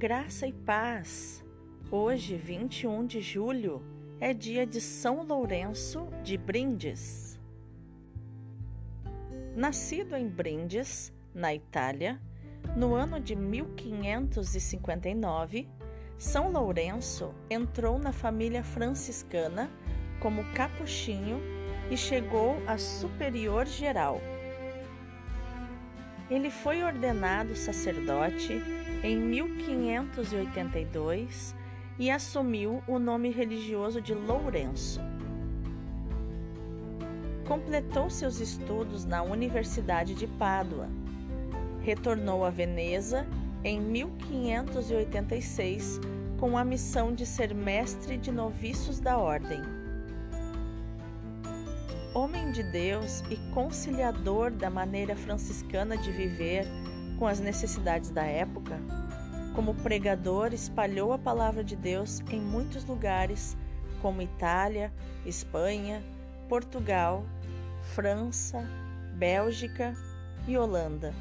Graça e paz. Hoje, 21 de julho, é dia de São Lourenço de Brindes. Nascido em Brindes, na Itália, no ano de 1559, São Lourenço entrou na família franciscana como capuchinho e chegou a superior geral. Ele foi ordenado sacerdote em 1582 e assumiu o nome religioso de Lourenço. Completou seus estudos na Universidade de Pádua. Retornou a Veneza em 1586 com a missão de ser mestre de noviços da ordem homem de Deus e conciliador da maneira franciscana de viver com as necessidades da época, como pregador espalhou a palavra de Deus em muitos lugares, como Itália, Espanha, Portugal, França, Bélgica e Holanda.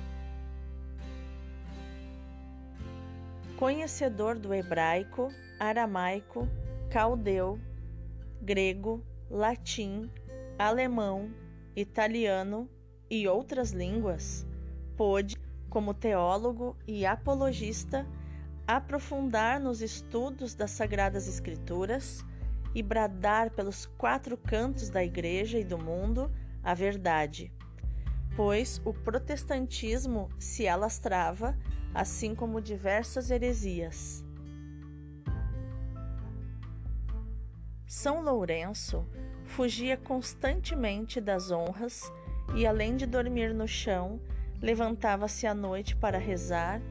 Conhecedor do hebraico, aramaico, caldeu, grego, latim, alemão, italiano e outras línguas, pôde, como teólogo e apologista, aprofundar nos estudos das Sagradas Escrituras e bradar pelos quatro cantos da Igreja e do mundo a verdade, pois o protestantismo se alastrava, assim como diversas heresias. São Lourenço fugia constantemente das honras e, além de dormir no chão, levantava-se à noite para rezar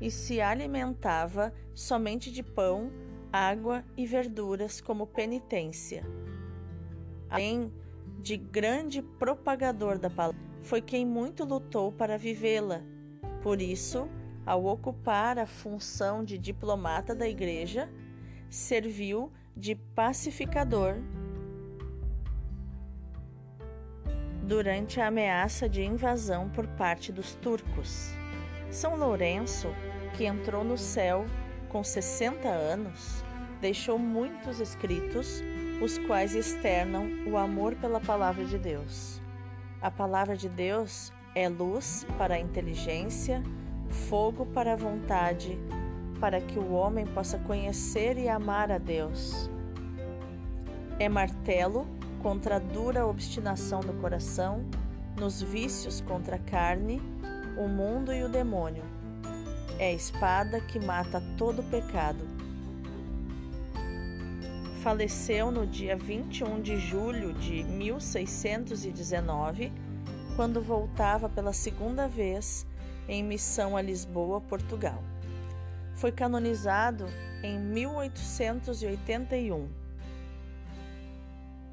e se alimentava somente de pão, água e verduras como penitência. Além de grande propagador da palavra, foi quem muito lutou para vivê-la. Por isso, ao ocupar a função de diplomata da Igreja, serviu de pacificador durante a ameaça de invasão por parte dos turcos. São Lourenço, que entrou no céu com 60 anos, deixou muitos escritos, os quais externam o amor pela palavra de Deus. A palavra de Deus é luz para a inteligência, fogo para a vontade, para que o homem possa conhecer e amar a Deus. É martelo contra a dura obstinação do coração, nos vícios contra a carne, o mundo e o demônio. É a espada que mata todo pecado. Faleceu no dia 21 de julho de 1619, quando voltava pela segunda vez em missão a Lisboa, Portugal. Foi canonizado em 1881.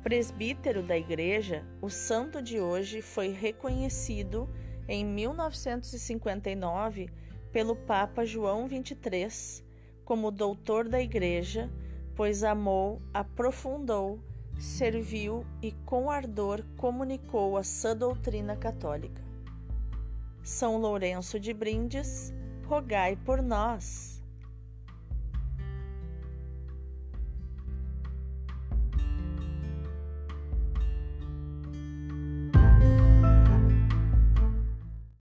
Presbítero da Igreja, o santo de hoje foi reconhecido em 1959 pelo Papa João XXIII como doutor da Igreja, pois amou, aprofundou, serviu e com ardor comunicou a sã doutrina católica. São Lourenço de Brindes, rogai por nós.